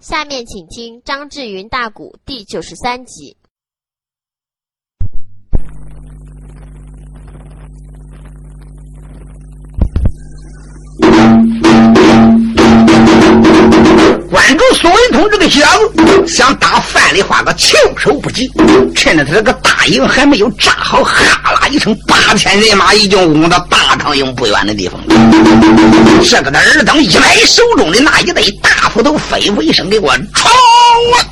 下面请听张志云大鼓第九十三集。关注苏文通这个小子，想打范丽花个措手不及。趁着他这个大营还没有扎好，哈啦一声，八千人马已经攻到大唐营不远的地方了。这个的二等一来手中的那一对大头，吩咐一声：“给我冲啊！”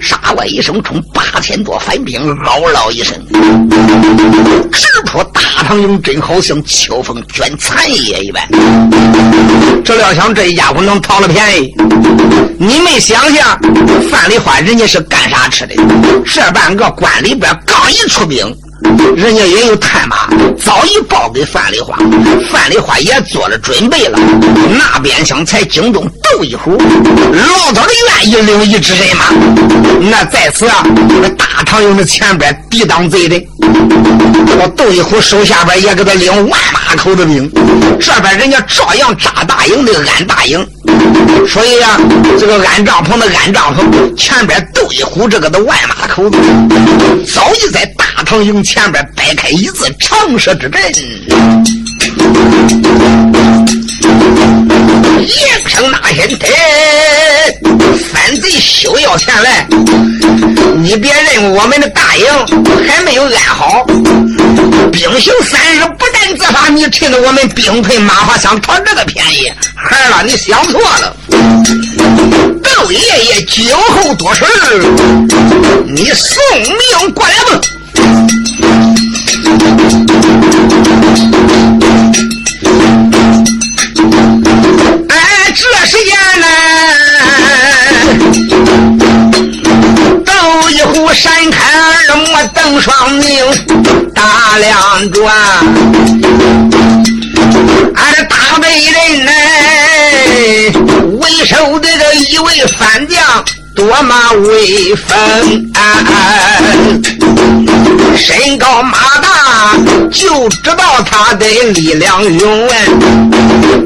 杀我一声，冲八千多反兵，嗷嗷一声，直扑大唐营，真好像秋风卷残叶一般。这料想这一家伙能讨了便宜，你没想想，范丽花人家是干啥吃的？这半个关里边刚一出兵。人家也有探马，早已报给范丽花，范丽花也做了准备了。那边厢才惊动窦一虎，老早的愿意领一支人马。那在此啊，那大唐营的前边抵挡贼的，我窦一虎手下边也给他领万马口的兵，这边人家照样扎大营的安大营。所以呀，这个安帐篷的安帐篷前边窦一虎这个的万马口子，早已在大唐营前边摆开一字长蛇之阵。一声呐喊，反贼休要前来！你别认为我们的大营还没有安好，兵行三日不战自杀，你趁着我们兵退马乏想讨这个便宜，孩儿啊，你想错了！窦爷爷酒后多事你送命过来吧！哎，这时间呢，斗一壶山开二目瞪双明，打两转。俺这大北人呢，为首的这一位番将。多么威风，身高马大，就知道他的力量勇。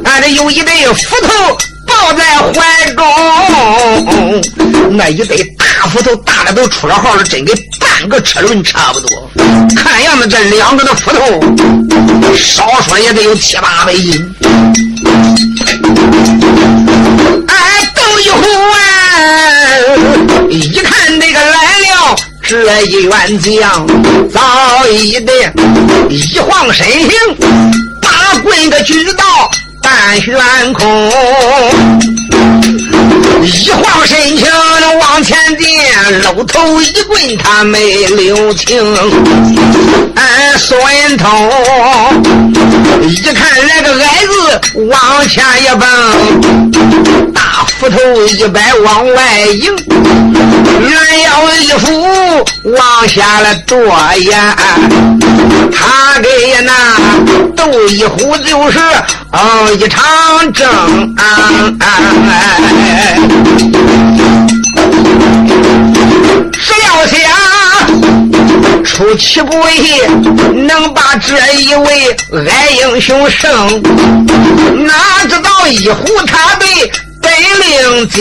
俺这有一对斧头抱在怀中，那一对大斧头大的都出了号了，真跟半个车轮差不多。看样子这两个的斧头，少说也得有七八百斤。这一员将早已的一晃身形，把棍个举到半悬空，一晃身形往前进，露头一棍他没留情。哎，孙通一看来个矮子往前一蹦，大斧头一摆往外迎，拦腰一斧往下了剁呀，他给那斗一虎就是哦一场争。谁料想出其不意，能把这一位矮英雄胜，哪知道一虎他被本领精，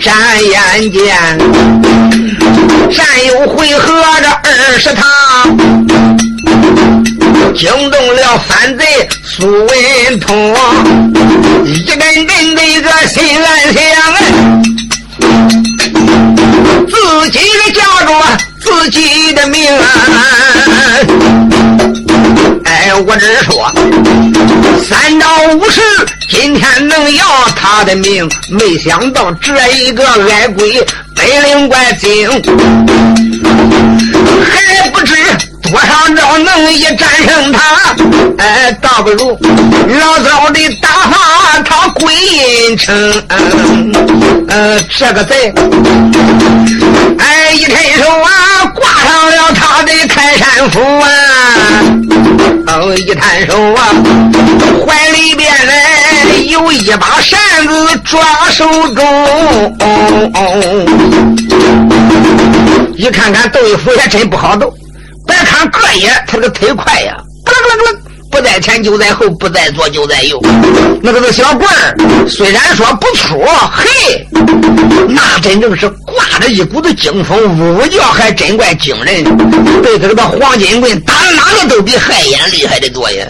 眨眼间战友回合这二十趟，惊动了反贼苏文通，一阵阵的个心暗想。自己的家着自己的命啊！我只说三招五十，今天能要他的命，没想到这一个矮鬼本领怪精，还不知。多少招能一战胜他？哎，倒不如老早的打发他归阴城。呃，这个贼，哎，一伸手啊，挂上了他的开山斧啊。哦，一摊手啊，怀里边来有一把扇子抓手中。一看看豆腐也真不好斗。别看个也，他这个腿快呀，咯咯咯咯，不在前就在后，不在左就在右。那个个小棍儿虽然说不粗，嘿，那真正是挂着一股子精风，呜呜叫，还真怪惊人。被这个黄金棍打哪个都比害眼厉害的多呀！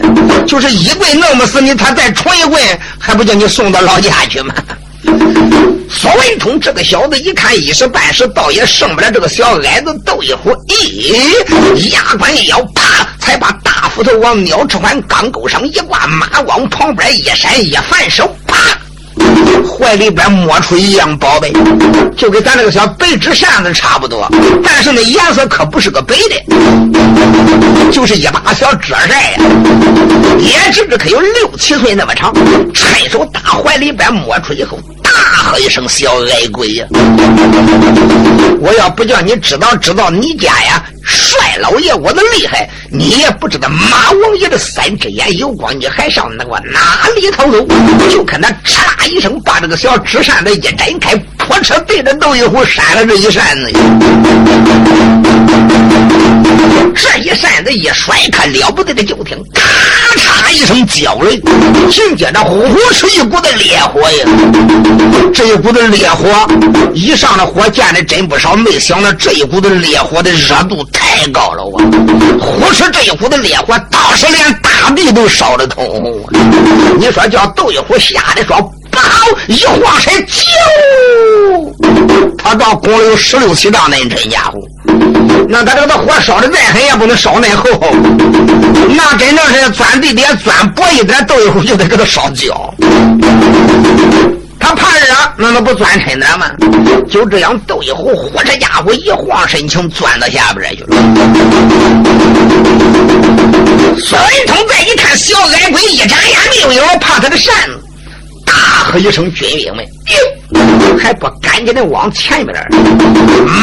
就是一棍弄不死你，他再冲一棍，还不叫你送到老家去吗？苏文通这个小子一看一时半时倒也胜不了这个小矮子斗一虎，咦，牙关一咬，啪，才把斧头往鸟翅环钢钩上一挂，马往旁边一闪，一反手，啪，怀里边摸出一样宝贝，就跟咱这个小白纸扇子差不多，但是那颜色可不是个白的，就是一把小折扇呀，也只是可有六七岁那么长，趁手打怀里边摸出以后。大喝一声：“小矮鬼呀！我要不叫你知道知道你家呀，帅老爷我的厉害，你也不知道马王爷的三只眼有光，你还上那个哪里头走？就看他哧啦一声，把这个小纸扇子一展开，破车对着窦一虎扇了这一扇子。这一扇子一甩，可了不得的，就听咔一声叫雷，紧接着呼呼是一股的烈火呀！这一股的烈火一上的火，见的真不少，没想到这一股的烈火的热度太高了我！呼哧这一股的烈火，倒是连大地都烧得通红。你说叫窦一虎吓得说。不好！一晃身，就他到宫里有十六七丈那真家伙，那他这个火烧的再狠也不能烧那厚，那真正是钻地底下钻薄一点，斗一壶就得给他烧焦。他怕热，那能不钻沉点吗？就这样，斗一壶火这家伙一晃身情，钻到下边去了。孙文通再一看，小矮鬼一眨眼没有影，怕他的扇子。大喝一声，军兵们还不赶紧的往前边，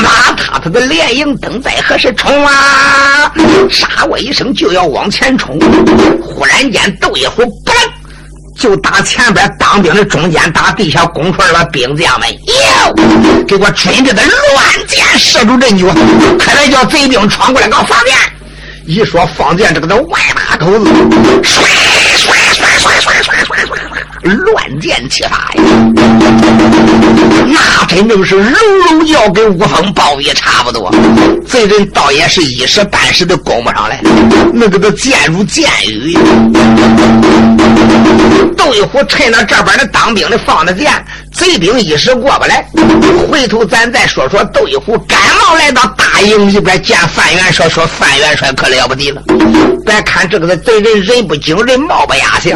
马踏他的连营灯在何时冲啊？杀我一声就要往前冲，忽然间斗一壶，嘣，就打前边当兵的中间，打地下工出来了兵将们，哟，给我准着的乱箭射住阵脚，快来叫贼兵闯过来搞方放箭！一说放箭，这个的外大口子唰。乱箭齐发呀，那真正是隆隆叫，跟无风暴雨差不多。贼人倒也是一时半时的攻不上来，那个都箭如箭雨。窦一虎趁着这边的当兵的放的箭，贼兵一时过不来。回头咱再说说窦一虎赶忙来到大营里边见范元帅，说范元帅可了不得了。别看这个的贼人人不惊人，貌不压相，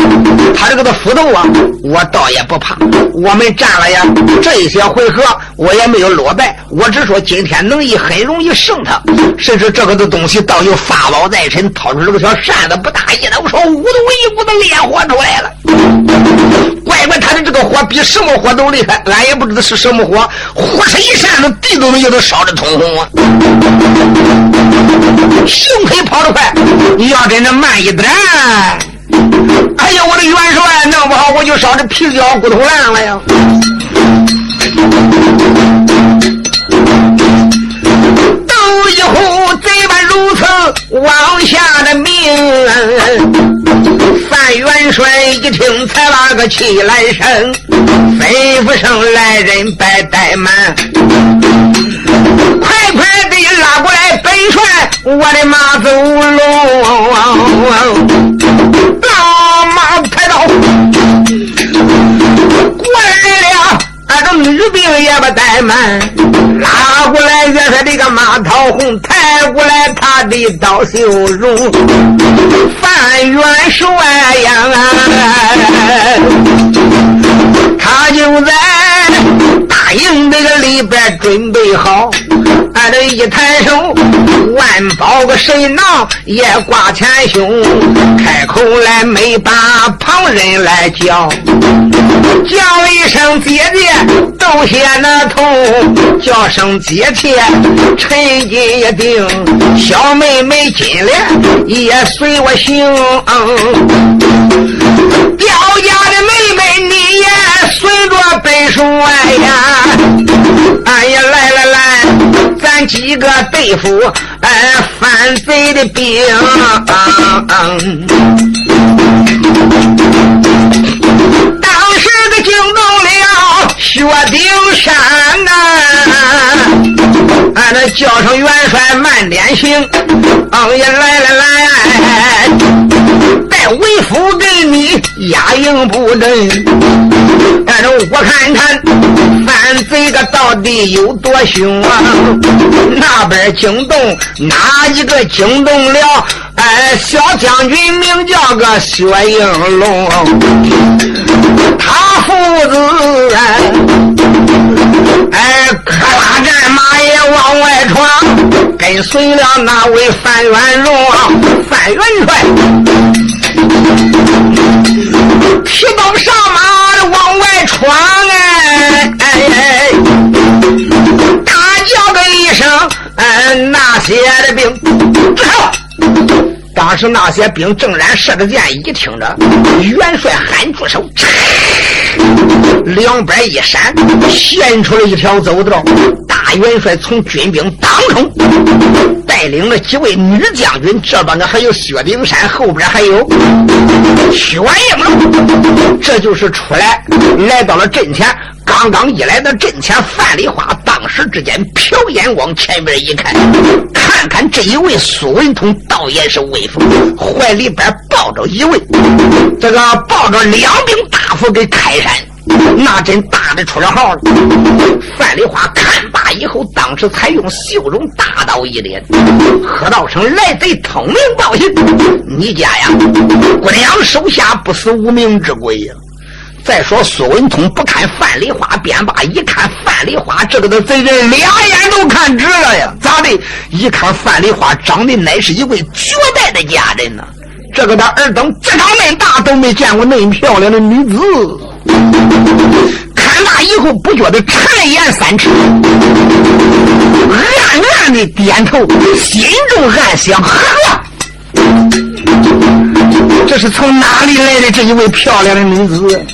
他这个的斧头啊。我倒也不怕，我们战了呀，这一些回合我也没有落败。我只说今天能一很容易胜他，甚至这个的东西倒有法宝在身，掏出这个小扇子，不大一我说，呜的一股子烈火出来了。怪怪他的这个火比什么火都厉害，俺也不知道是什么火，火是一扇子，地都能叫他烧的通红啊！幸亏跑得快，你要真的慢一点。哎呀，我的元帅，弄不好我就烧的皮焦骨头烂了呀！斗一壶贼般如此往下的命，范元帅一听才拉个气来声，吩咐声来人别怠慢，快快的拉过来本帅，我的马走龙。大马抬刀，过来了，俺这女兵也不怠慢，拉过来元帅这个马桃红，抬过来他的刀秀容，范元帅呀，他就在营这个里边准备好。俺这一抬手，万宝个神囊也挂前胸，开口来没把旁人来叫，叫一声姐姐都先那头，叫声姐姐陈金一定，小妹妹金莲也随我行，刁家的妹妹你也随着背书哎呀，俺也来来来。咱几个对付哎犯罪的兵，当时的惊动了薛丁山呐，俺那叫声元帅慢点行，嗯也来来来，为夫给你压营不阵，但是我看看犯贼个到底有多凶啊！那边惊动哪一个惊动了？哎，小将军名叫个薛应龙，他父子哎，可拉战马也往外闯，跟随了那位范元荣，范元帅，提刀上马往外闯，哎哎哎，大叫个一声，哎，那些的兵，当时那些兵正然射着箭，一听着元帅喊住手，两边一闪，现出了一条走道。大元帅从军兵当中带领了几位女将军，这边呢还有薛丁山，后边还有薛应龙，这就是出来来到了阵前。刚刚一来到阵前，范丽花当时之间瞟眼往前边一看，看看这一位苏文通，倒也是威风，怀里边抱着一位，这个抱着两柄大斧给开山，那真大的出了号。了。范丽花看罢以后，当时才用袖中大刀一咧，喝道声：“来贼，通明报信，你家呀，姑娘手下不死无名之鬼呀！”再说苏文通不看范梨花便罢，一看范梨花这个的贼人，两眼都看直了呀！咋的？一看范梨花长得乃是一位绝代的佳人呢。这个的耳等这长恁大都没见过那么漂亮的女子。看那以后，不觉得馋言三尺，暗暗的点头，心中暗想：呵。这是从哪里来的这一位漂亮的女子？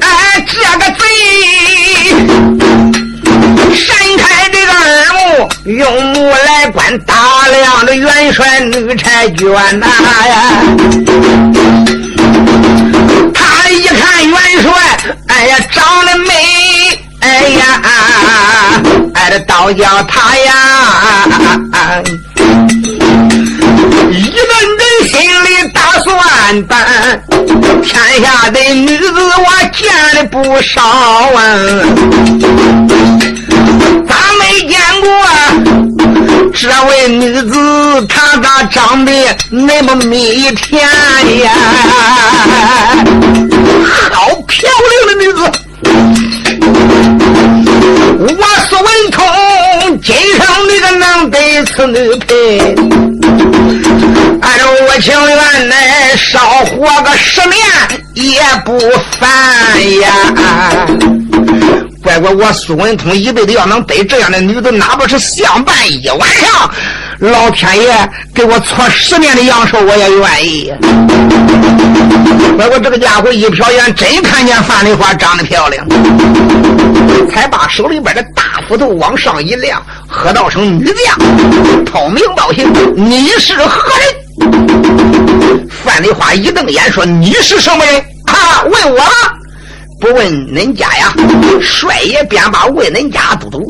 哎，这个贼闪开这个耳目，用目来观大量的元帅女婵娟呐呀！倒叫他呀，一顿人心里打算盘，天下的女子我见的不少啊，咋没见过这位女子？她咋长得那么蜜甜呀？好漂亮的女子！能得此女配，按照我情愿呢少活个十年也不烦呀。乖乖，我苏文通一辈子要能得这样的女子，哪怕是相伴一晚上，老天爷给我搓十年的阳寿，我也愿意。乖乖，这个家伙一瞟眼，真看见范丽花长得漂亮，才把手里边的大斧头往上一亮，喝道声：“女将，通明报信，你是何人？”范丽花一瞪眼说：“你是什么人？啊，问我。”不问恁家呀，帅爷便把问恁家都督，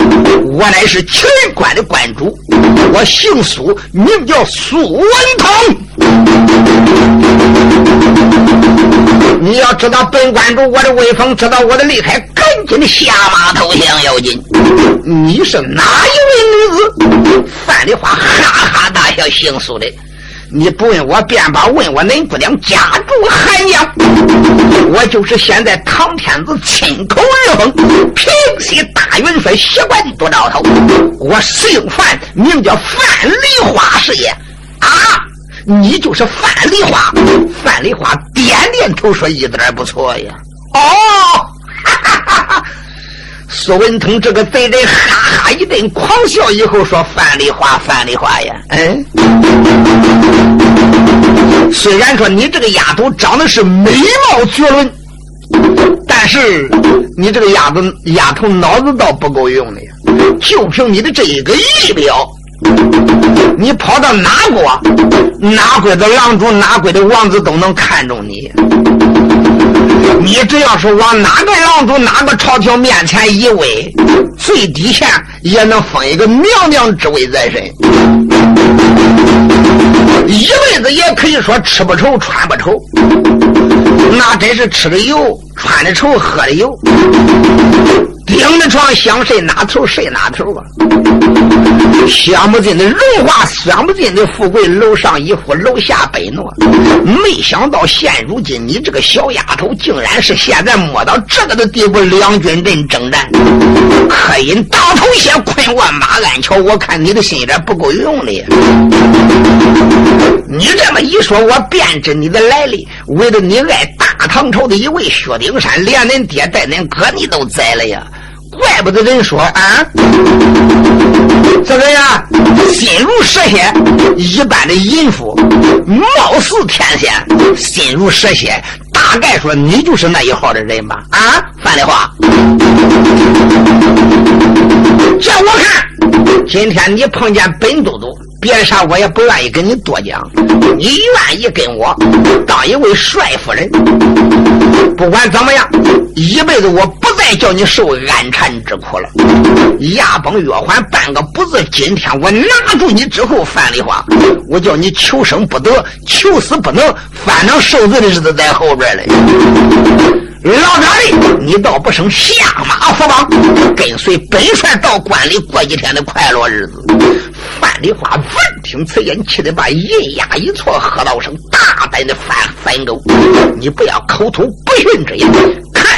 我乃是秦人关的关主，我姓苏，名叫苏文通。你要知道本关主我的威风，知道我的厉害，赶紧的下马投降要紧。你是哪一位女子？范丽花哈哈大笑，姓苏的。你不问我便罢，问我恁姑娘家住汉阳，我就是现在唐天子亲口日封平西大元帅习惯多兆头，我姓范，名叫范梨花是也。啊，你就是范丽花？范丽花点点头说：“一点不错呀。”哦，哈哈哈哈。苏文通这个贼人哈哈一顿狂笑，以后说：“范丽花，范丽花呀，嗯，虽然说你这个丫头长得是美貌绝伦，但是你这个丫头丫头脑子倒不够用的呀。就凭你的这一个仪表，你跑到哪国，哪国的郎主、哪国的王子都能看中你。你只要是往哪个郎主、哪个朝廷面前一位，最低限也能封一个娘娘之位在身，一辈子也可以说吃不愁、穿不愁。那真是吃的油，穿的愁，喝的油。顶着床想睡哪头睡哪头啊！想不尽的荣华，想不尽的富贵，楼上一副，楼下北诺。没想到现如今你这个小丫头，竟然是现在摸到这个的地步，两军阵征战，可因当头先困过马鞍桥。我看你的心眼不够用的。你这么一说，我便知你的来历，为了你爱大唐朝的一位薛丁山，连恁爹带恁哥你都宰了呀！怪不得人说啊，这个呀，心如蛇蝎一般的淫妇，貌似天仙，心如蛇蝎，大概说你就是那一号的人吧？啊，范丽华，叫我看，今天你碰见本都督。别的啥我也不愿意跟你多讲，你愿意跟我当一位帅夫人，不管怎么样，一辈子我不再叫你受安禅之苦了。牙崩月环半个不字，今天我拿住你之后，范丽花，我叫你求生不得，求死不能，反正受罪的日子在后边嘞。老张哩，你倒不生下马伏帮，跟随本帅到关里过几天的快乐日子。范丽花闻听此言，气得把银牙一错，喝道声：“大胆的范三狗，你不要口吐不逊之言！看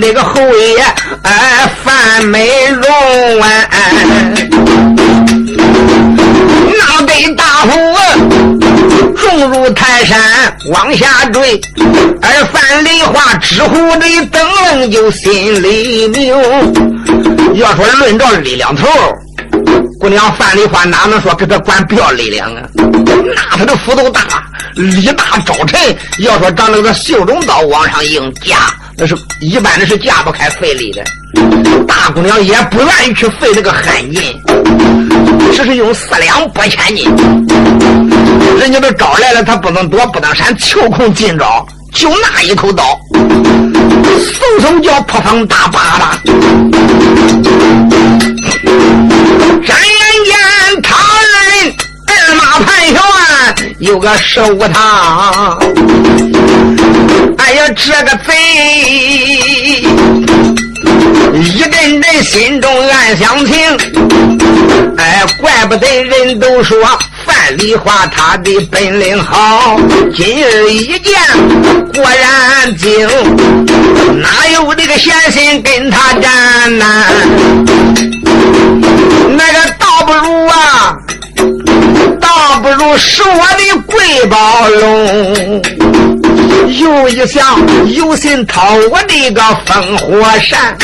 那个侯爷哎，范美容哎，那对大斧重如泰山往下坠，而范梨花知乎的灯笼就心里明。要说论着力量头，姑娘范梨花哪能说跟他管不要力量啊？那他的斧头大，力大招沉。要说长那个袖中刀往上硬架，那是一般的是架不开费力的。大姑娘也不愿意去费那个狠劲，只是用四两拨千斤。人家都招来了，他不能躲，不能闪，求空进招，就那一口刀，嗖嗖叫破风打巴拉。转眼间，他二人二马盘旋，有个十五趟。哎呀，这个贼！一阵阵心中暗想情，哎，怪不得人都说范丽花她的本领好，今日一见果然精，哪有那个闲心跟他战呢？那个倒不如啊，倒不如是我的贵宝龙。又一想，有心掏我的个风火扇，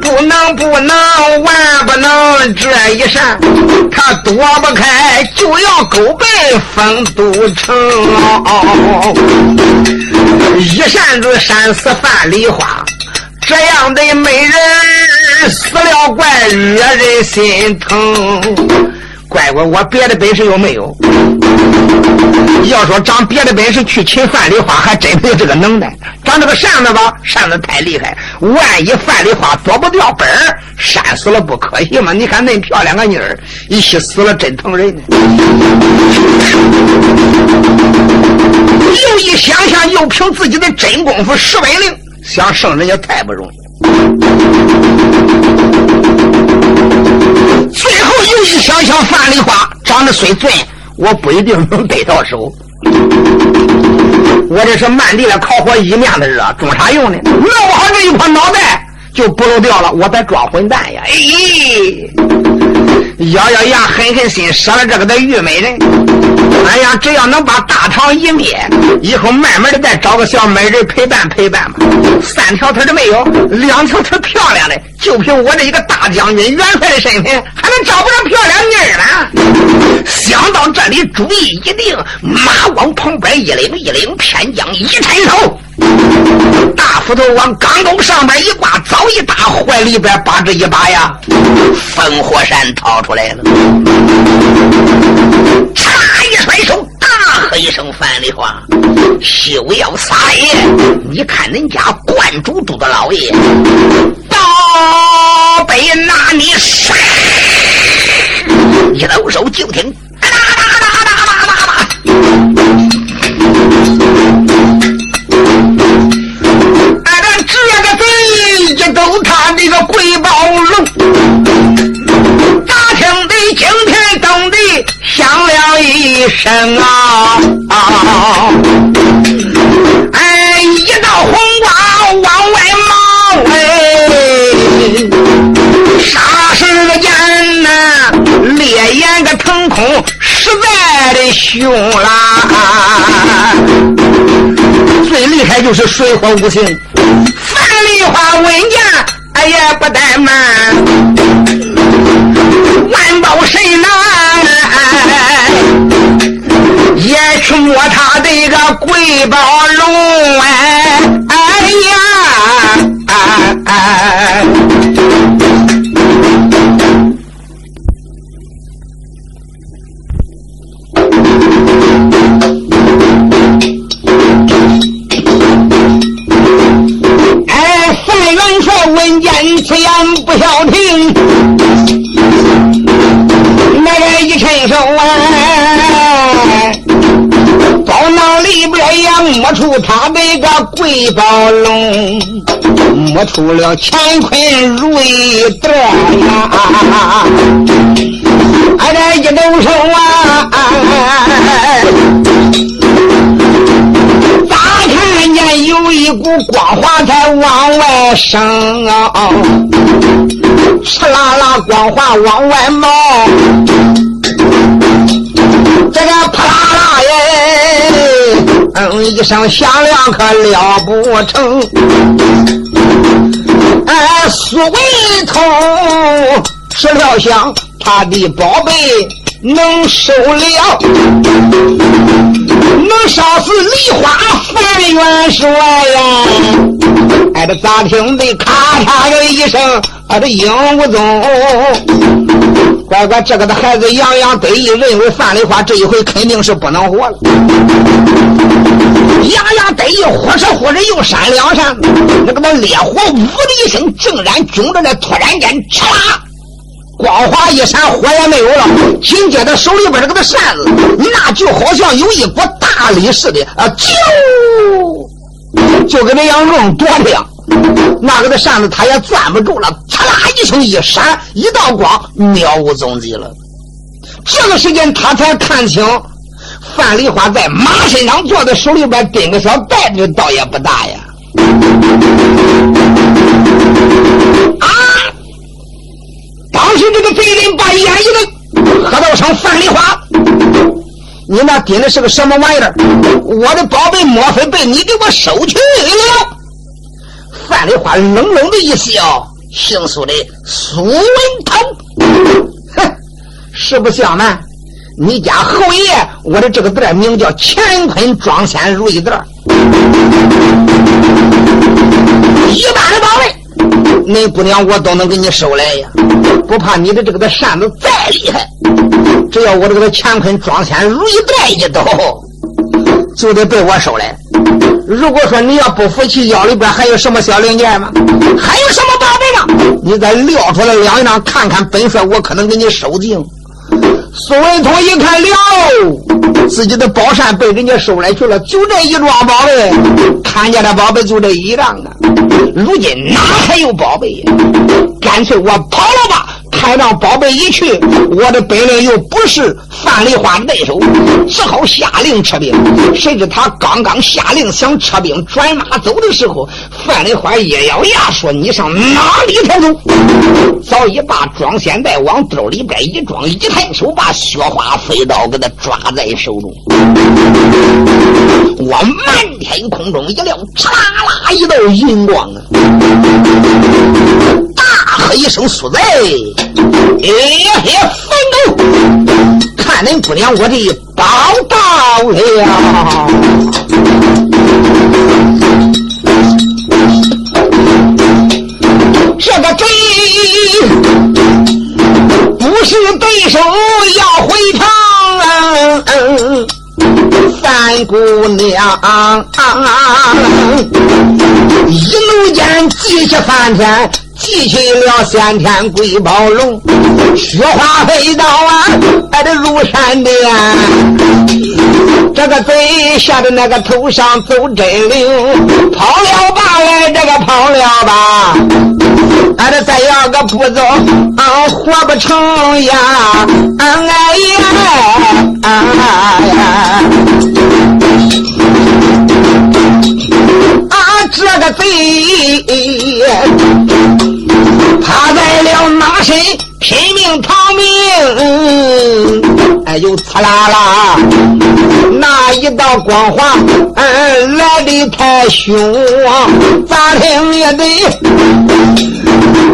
不能不能，万不能这一扇，他躲不开，就要勾奔丰都城。一扇子扇死范梨花，这样的美人死了，怪惹人心疼。乖乖，我别的本事又没有。要说长别的本事去擒范梨花，还真没有这个能耐。长这个扇子吧，扇子太厉害，万一范梨花躲不掉本儿，扇死了不可惜吗？你看那漂亮个妮儿，一起死了真疼人。又一想想，又凭自己的真功夫十本领，想胜人家太不容易。最后一想想，范梨花长得虽俊，我不一定能得到手。我这是慢地的烤火，一面子热，种啥用呢？弄不好这一破脑袋就不漏掉了，我在装混蛋呀！哎。咬咬牙，狠狠心，舍了这个的玉美人。哎呀，只要能把大唐一灭，以后慢慢的再找个小美人陪伴陪伴吧。三条腿的没有，两条腿漂亮的，就凭我这一个大将军元帅的身份，还能找不着漂亮妮儿呢？想到这里，主意一定，马往旁边一领一领，偏将一伸手。大斧头往钢钩上边一挂，早一打怀里边，把这一把呀，烽火山掏出来了。嚓一甩手，大喝一声：“范丽华，休要撒野！你看恁家观主都的老爷，刀背拿你杀！一抖手就听，哒哒鬼宝龙，大厅的惊天动地响了一声啊！哎，一道红光往外冒哎，霎时间呐，烈焰个腾空，实在的凶啦！最厉害就是水火无情。梨花文件，也不怠慢，万宝神呐，也去摸他的个贵宝龙哎，哎呀，摸出他那个贵宝龙，摸出了乾坤如意德呀，俺这一动手啊。有一股光华在往外升啊，哧啦啦光华往外冒，这个啪啦啦，嗯一声响亮可了不成。哎，苏伟通是料想他的宝贝。能收了，能杀死梨花范元帅呀！哎，这咋听的咔嚓的一声，啊，这鹦鹉宗，乖乖，这个的孩子洋洋得意，认为范丽花这一回肯定是不能活了。洋洋得意，忽哧忽哧又闪两闪，那个那烈火呜的一声，竟然军着那突然间，嚓！光华一闪，火也没有了。紧接着手里边这个扇子，那就好像有一股大力似的啊，就就跟那样硬多亮。那个的扇子他也攥不住了，嚓啦一声一闪，一道光，渺无踪迹了。这个时间他才看清，范梨花在马身上坐的，手里边拎个小袋子，倒也不大呀。啊！当时这个贼人把眼一瞪，喝道声：“范梨花，你那顶的是个什么玩意儿？我的宝贝莫非被你给我收去了？”范梨花冷冷的一笑：“姓苏的苏文通，哼，实不相瞒，你家侯爷，我的这个字名叫乾坤装仙如意字，一般的宝贝。”恁姑娘，我都能给你收来呀，不怕你的这个的扇子再厉害，只要我这个乾坤装仙如意袋一抖，就得被我收来。如果说你要不服气，腰里边还有什么小零件吗？还有什么宝贝吗？你再撂出来两张看看，本帅我可能给你收净。苏文通一看了，自己的宝扇被人家收来去了，就这一桩宝贝，看见的宝贝就这一张啊。如今哪还有宝贝呀？干脆我跑了吧！开仗宝贝一去，我的本领又不是范丽花的对手，只好下令撤兵。谁知他刚刚下令想撤兵转马走的时候，范丽花一咬牙说：“你上哪里才走？”早已把装仙袋往兜里边一装，一抬手把雪花飞刀给他抓在手中。我漫天空中一亮，哧啦啦一道银光啊！大喝一声：“苏贼！”哎呀，反狗！看恁姑娘我的宝到了！这个贼不是对手，要回城。三姑娘，一怒间急起翻天，记起了先天鬼宝龙，雪花飞刀啊，挨着如山巅。这个贼吓得那个头上走真灵，跑了吧来，这个跑了吧，俺这再要个不走，俺活不成呀，哎呀，哎呀，这个贼趴在了马身，拼命逃命，哎呦，刺啦啦！那一道光华，嗯，来的太凶，咋听也得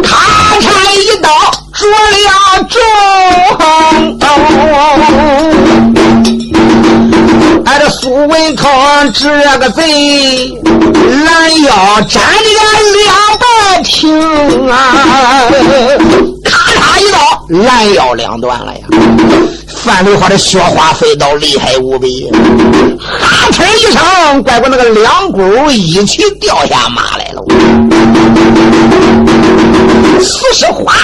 咔嚓一刀着了中。俺这苏文康这个贼，拦腰斩了两半挺啊！咔嚓一刀，拦腰两断了呀！范丽花的雪花飞刀厉害无比，哈哧一声，乖乖那个两股一起掉下马来了。此时哗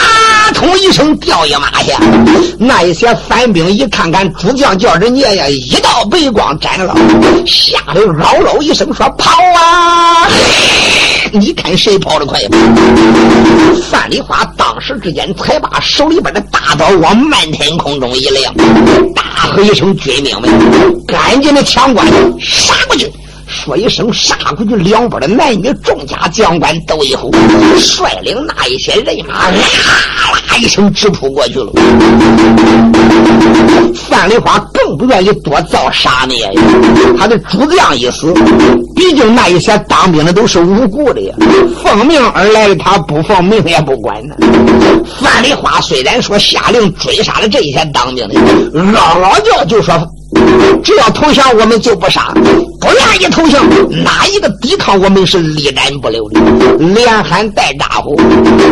通一声掉一马下，那一些反兵一看看主将叫人家呀，一道白光斩了，吓得嗷嗷一声说跑啊！你看谁跑得快？范丽花当时之间才把手里边的大刀往漫天空中一亮。大喝一声：“军兵们，赶紧的抢关，杀过去！”说一声“杀过去”，两边的男女众家将官都一吼，率领那一些人马，啦啦一声直扑过去了。范丽花更不愿意多造杀孽呀，他的主将一死，毕竟那一些当兵的都是无辜的呀，奉命而来的他不奉命也不管呢。范丽花虽然说下令追杀了这些当兵的，嗷嗷叫就说。只要投降，我们就不杀；不愿意投降，哪一个抵抗，我们是力斩不留的。连喊带打呼，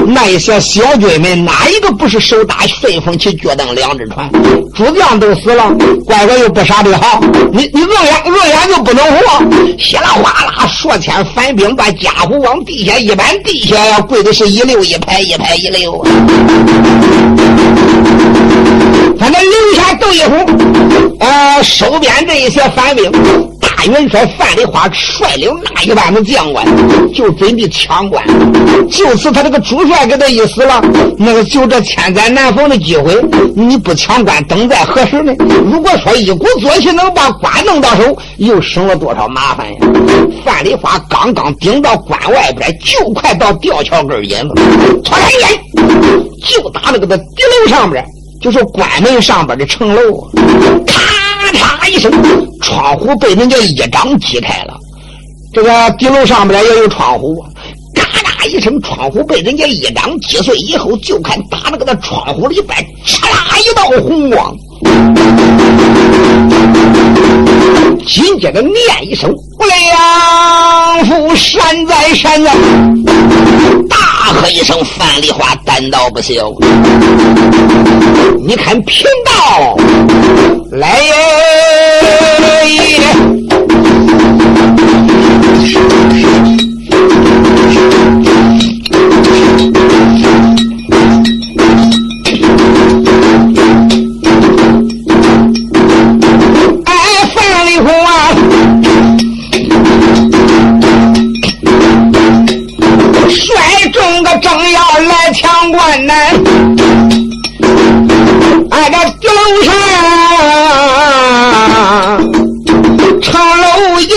那一些小军们，哪一个不是手打顺风旗、脚蹬两只船？主将都死了，乖乖又不杀的好，你你恶眼恶眼就不能活。稀里哗啦，数千反兵把家伙往地下一搬，地下呀跪的是一溜一排，一排一溜。反正留下窦一虎，呃，收编这一些反兵。大元帅范丽花率领那一万的将官，就准备抢关。就是，他这个主帅给他一死了，那个就这千载难逢的机会，你不抢关，等待何时呢？如果说一鼓作气能把关弄到手，又省了多少麻烦呀？范丽花刚刚顶到关外边，就快到吊桥根儿了，突然间就打那个的敌楼上边。就是关门上边的城楼，咔咔嚓一声，窗户被人家一掌击开了。这个地楼上面也有窗户，嘎嚓一声，窗户被人家一掌击碎以后，就看打那个那窗户里边，哧啦一道红光。紧接着念一声：“两夫山在山在！”大喝一声：“范丽花胆道不小！你看贫道来耶！”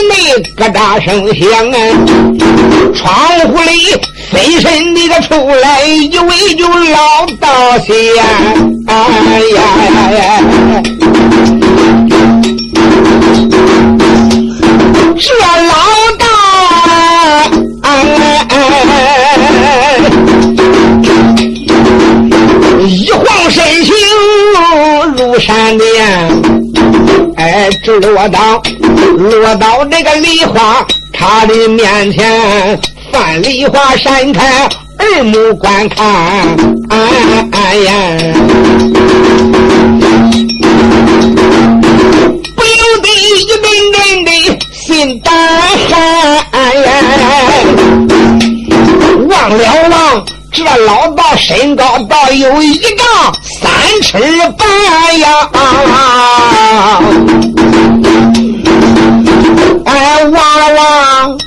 内咯哒声响啊，窗户里飞身的个出来一位就老道仙，哎呀呀呀！这老道，一晃身形如闪电，哎，直落到落到那个梨花他的面前，范梨花闪开二目观看，哎哎呀，不由得一阵阵的心胆寒，哎、呀望了望。这老道身高到有一丈三尺半呀！哎，望了望，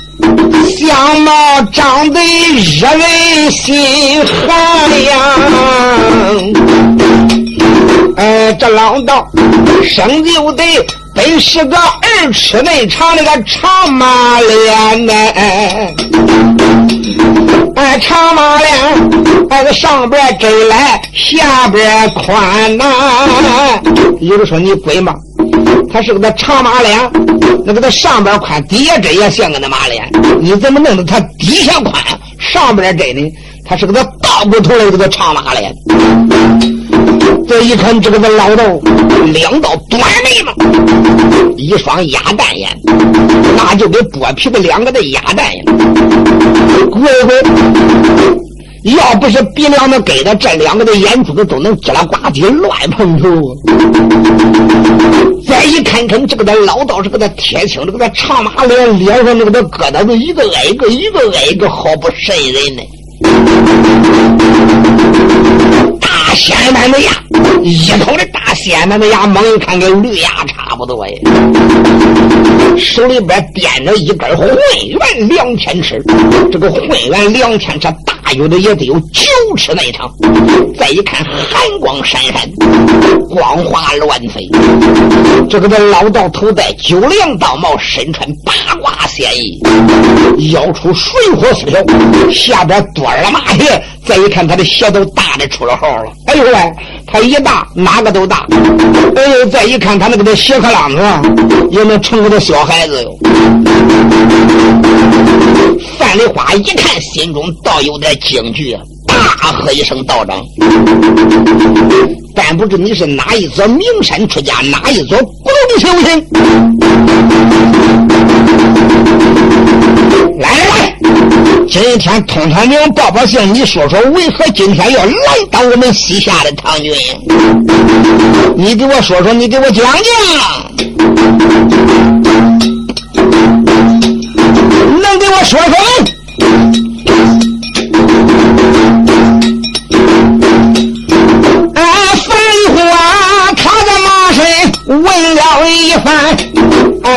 相貌长得惹人心寒呀！哎，这老道生就得本是个二尺内长那个长马脸呢。哎，长马脸，哎，个上边窄来，下边宽呐。有人说你鬼吗？他是个那长马脸，那个他上边宽，底下窄也像个那马脸。你怎么弄的他底下宽，上边窄呢？他是个那倒骨头来这个长马脸。这一看，这个的老道，两道短眉毛，一双鸭蛋眼，那就跟剥皮的两个的鸭蛋一样。乖乖，要不是鼻梁子给的，这两个的眼珠子都能叽啦呱唧乱碰头。再一看看这个的老道是个的铁青，这个的长马脸，脸上那个的疙瘩都一个挨一个，一个挨一个，好不瘆人呢。大仙般的牙，一口的大仙般的牙，猛一看跟驴牙差不多呀。手里边掂着一根混元两千尺，这个混元两千尺大约的也得有九尺那长。再一看，寒光闪闪，光华乱飞。这个的老道头戴九梁道帽，身穿八卦仙衣，腰出水火四条，下边多了麻鞋。再一看，他的鞋都大的出了号了。哎呦喂，他一大哪个都大。哎呦，再一看他那个的鞋壳啷子，也能成个的小孩子哟。范丽花一看，心中倒有点惊惧，大喝一声：“道长！”但不知你是哪一座名山出家，哪一座古的修行？今天通传令报报信，你说说为何今天要来到我们西夏的唐军？你给我说说，你给我讲讲，能给我说说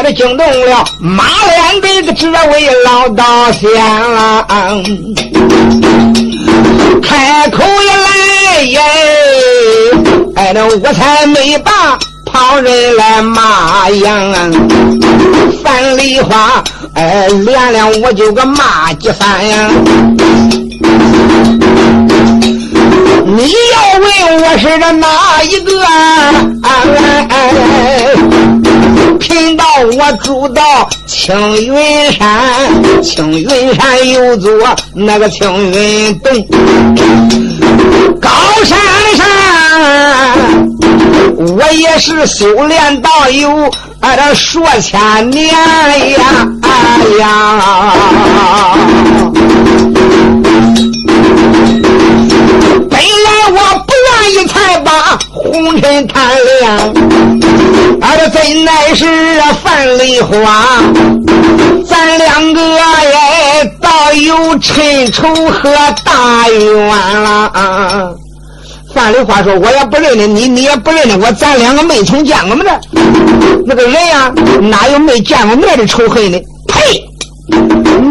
这惊动了马脸的这位老道仙了，开口一来耶，哎，那我才没把旁人来骂呀，樊梨花，哎，连连我就个骂几番呀。你要问我是这哪一个？贫道我住到青云山，青云山有座那个青云洞，高山上我也是修炼道有啊这数千年呀，哎呀。本来我不愿意才把红尘贪恋，而真乃是范梨花，咱两个也倒有陈仇和大冤了。范梨花说：“我也不认得你，你也不认得我，咱两个没曾见过面的，那个人呀，哪有没见过面的仇恨呢？呸！”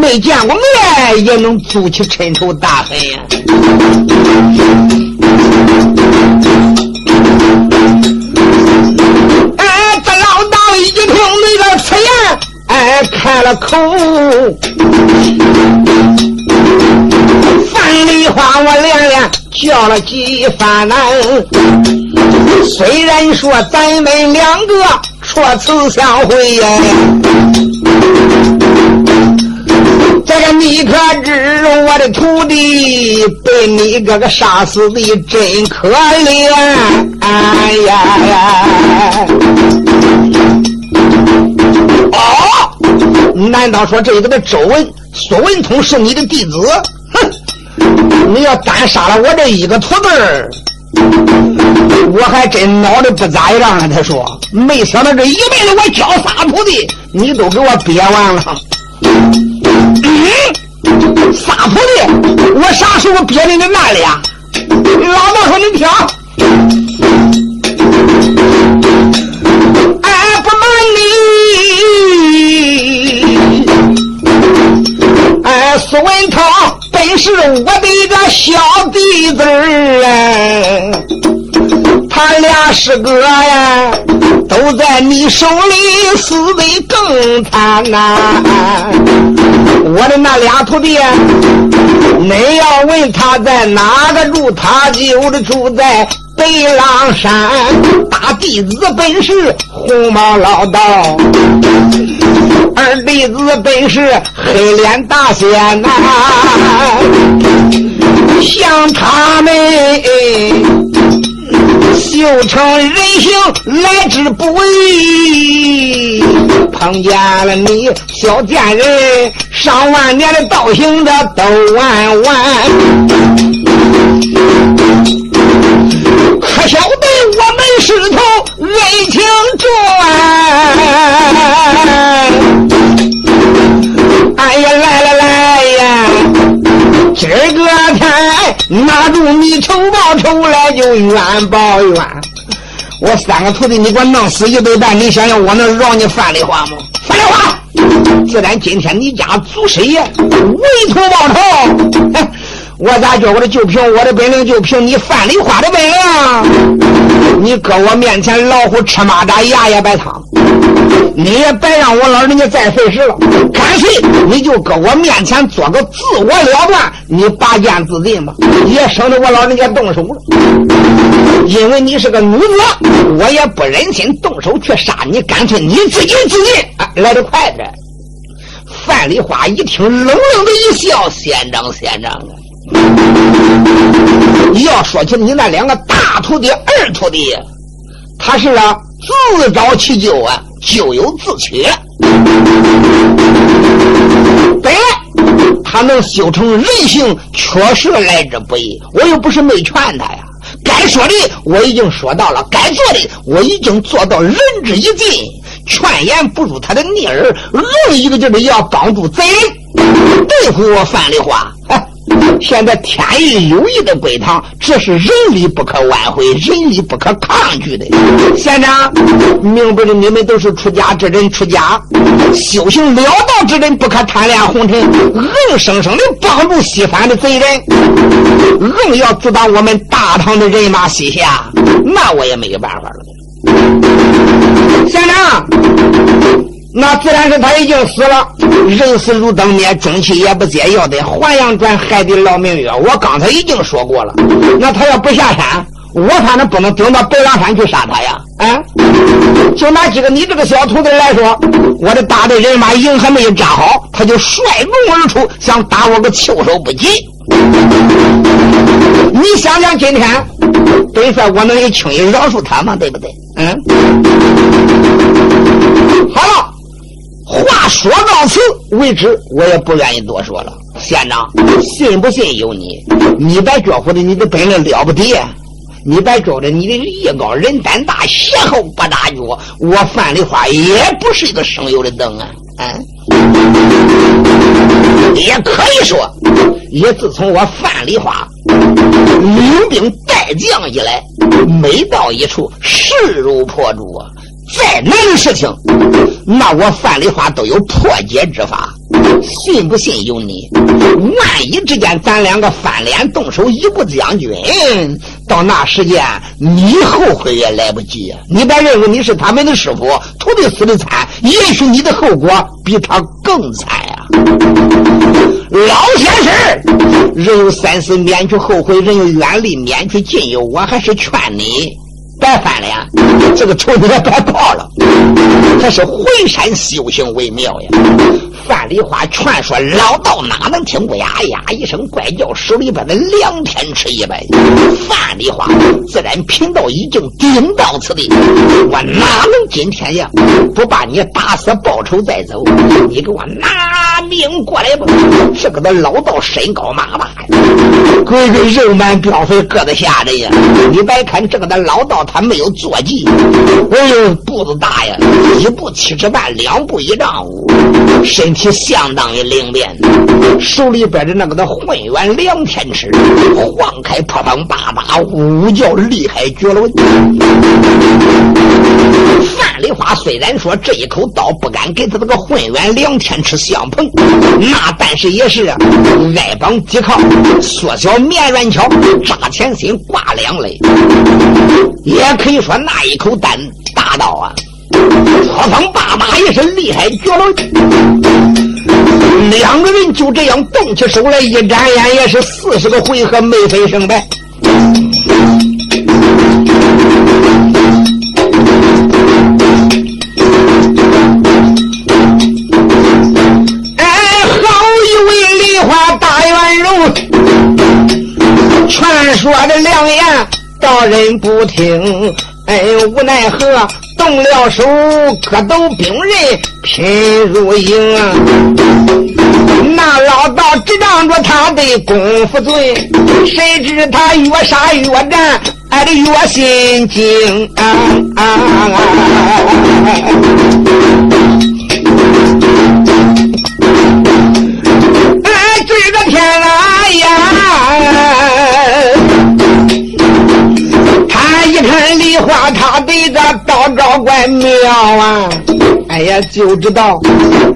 没见过面也能筑起深仇大恨呀！哎，这老道一听那个此言，哎，开了口。范梨花，我连连叫了几番难。虽然说咱们两个初次相会呀。这个你可知我的徒弟被你哥哥杀死的真可怜？哎呀呀！哦，难道说这个的周文、苏文通是你的弟子？哼！你要单杀了我这一个徒弟，我还真恼的不咋样了。他说：“没想到这一辈子我教仨徒弟，你都给我憋完了。”嗯，撒泼的，我啥时候憋的你那里啊？老道说：“你听。”哎，不瞒你，哎，苏文涛本是我的一个小弟子儿，他俩师哥呀，都在你手里死的更惨呐。我的那俩徒弟，你要问他在哪个住，他就是住在。北狼山大弟子本是红毛老道，二弟子本是黑脸大仙呐，像他们修成人形来之不易，碰见了你小贱人，上万年的道行的都玩完。可晓得拿住你仇报仇来，就冤报冤。我三个徒弟，你给我弄死一对半，你想想我能饶你范丽花吗？范丽花，自然今天你家祖师爷为仇报仇。我咋觉我的就凭我的本领，就凭你范丽花的本领，你搁我面前老虎吃蚂蚱，牙也白烫。你也别让我老人家再费事了，干脆你就搁我面前做个自我了断，你拔剑自尽吧，也省得我老人家动手了。因为你是个女子，我也不忍心动手去杀你，干脆你自己自尽，来得快点。范丽花一听，冷冷的一笑：“县长，县长啊！”你要说起你那两个大徒弟、二徒弟，他是啊自找其咎啊，咎由自取。本来他能修成人形，确实来之不易。我又不是没劝他呀，该说的我已经说到了，该做的我已经做到仁至义尽。劝言不如他的逆耳，硬一个劲的要帮助贼人对付我范丽花。现在天意有意的归唐，这是人力不可挽回、人力不可抗拒的。县长，明白的，你们都是出家之人，出家修行了道之人，不可贪恋红尘，硬生生的帮助西番的贼人，硬要阻挡我们大唐的人马西下，那我也没有办法了。县长。那自然是他已经死了，人死如灯灭，中气也不接，要得还阳转海底捞明月。我刚才已经说过了。那他要不下山，我反正不能顶到白狼山去杀他呀！啊，就拿几个你这个小徒弟来说，我的大队人马营还没有扎好，他就率众而出，想打我个措手不及。你想想，今天本帅我能轻易饶恕他吗？对不对？嗯，好了。话说到此为止，我也不愿意多说了。县长，信不信由你。你别觉得你的本领了不得，你别觉得你的艺高人胆大，邪后不打脚。我范梨花也不是一个省油的灯啊！啊，也可以说，也自从我范梨花领兵带将以来，每到一处势如破竹啊。再难的事情，那我范丽花都有破解之法。信不信由你。万一之间咱两个翻脸动手，一步将军，到那时间你后悔也来不及。你别认为你是他们的师傅，徒弟死的惨，也许你的后果比他更惨啊！老先生，人有三思，免去后悔；人有远离，免去近忧。我还是劝你。别翻脸，这个仇你也别报了。还是回山修行为妙呀。范梨花劝说老道哪能听不呀呀一声怪叫，手里边的两天吃一摆，范梨花自然贫道已经顶到此地，我哪能今天呀不把你打死报仇再走？你给我拿命过来吧！这个的老道身高马大呀，个个肉满膘肥，个子吓人呀！你别看这个的老道。他没有坐骑，哎呦，步子大呀，一步七尺半，两步一丈五，身体相当的灵便，手里边的那个的混元两天尺，晃开破风八八，呜叫厉害绝伦。范梨花虽然说这一口刀不敢跟他这个混元两天尺相碰，那但是也是挨帮抵靠，缩小绵软桥，扎前心挂两肋。也可以说那一口单大刀啊，破风八马也是厉害的绝了。两个人就这样动起手来，一眨眼也是四十个回合没分胜败。哎，好一位梨花大圆肉，传说的老。人不听，哎，无奈何，动了手，格斗兵刃，拼如影。那老道只仗着他的功夫最，谁知他越杀越战，挨得越心惊。啊啊啊！哎，这个天啊的个道招怪妙啊！哎呀，就知道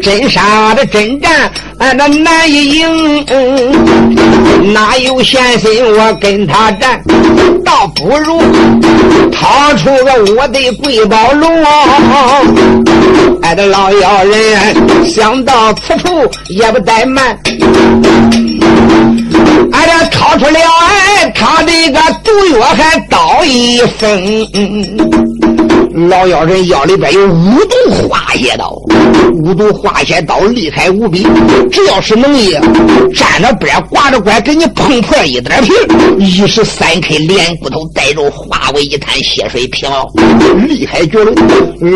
真杀的真战，俺那难以赢。哪有闲心我跟他战？倒不如掏出个我的贵宝龙。哎，的老妖人想到此处也不怠慢。俺这掏出了哎，他的个毒药还倒一分。老妖人腰里边有五毒化血刀，五毒化血刀厉害无比，只要是能一沾着边挂着拐，给你碰破一点皮，一时三刻连骨头带肉化为一滩血水皮毛，厉害绝了。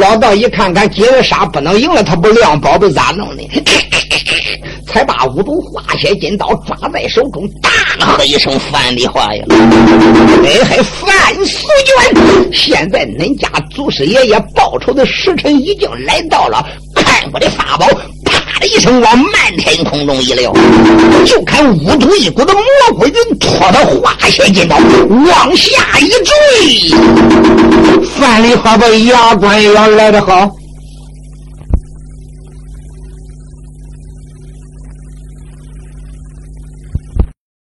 老道一看看金沙不能赢了，他不亮宝贝咋弄呢？才把五毒化血金刀抓在手中，大喝一声：“范梨花呀！哎嗨，范素娟，现在恁家祖师爷爷报仇的时辰已经来到了，看我的法宝！”啪的一声，往漫天空中一撂，就看五毒一股的蘑菇云拖着化血金刀往下一坠。范梨花把牙关要来得好。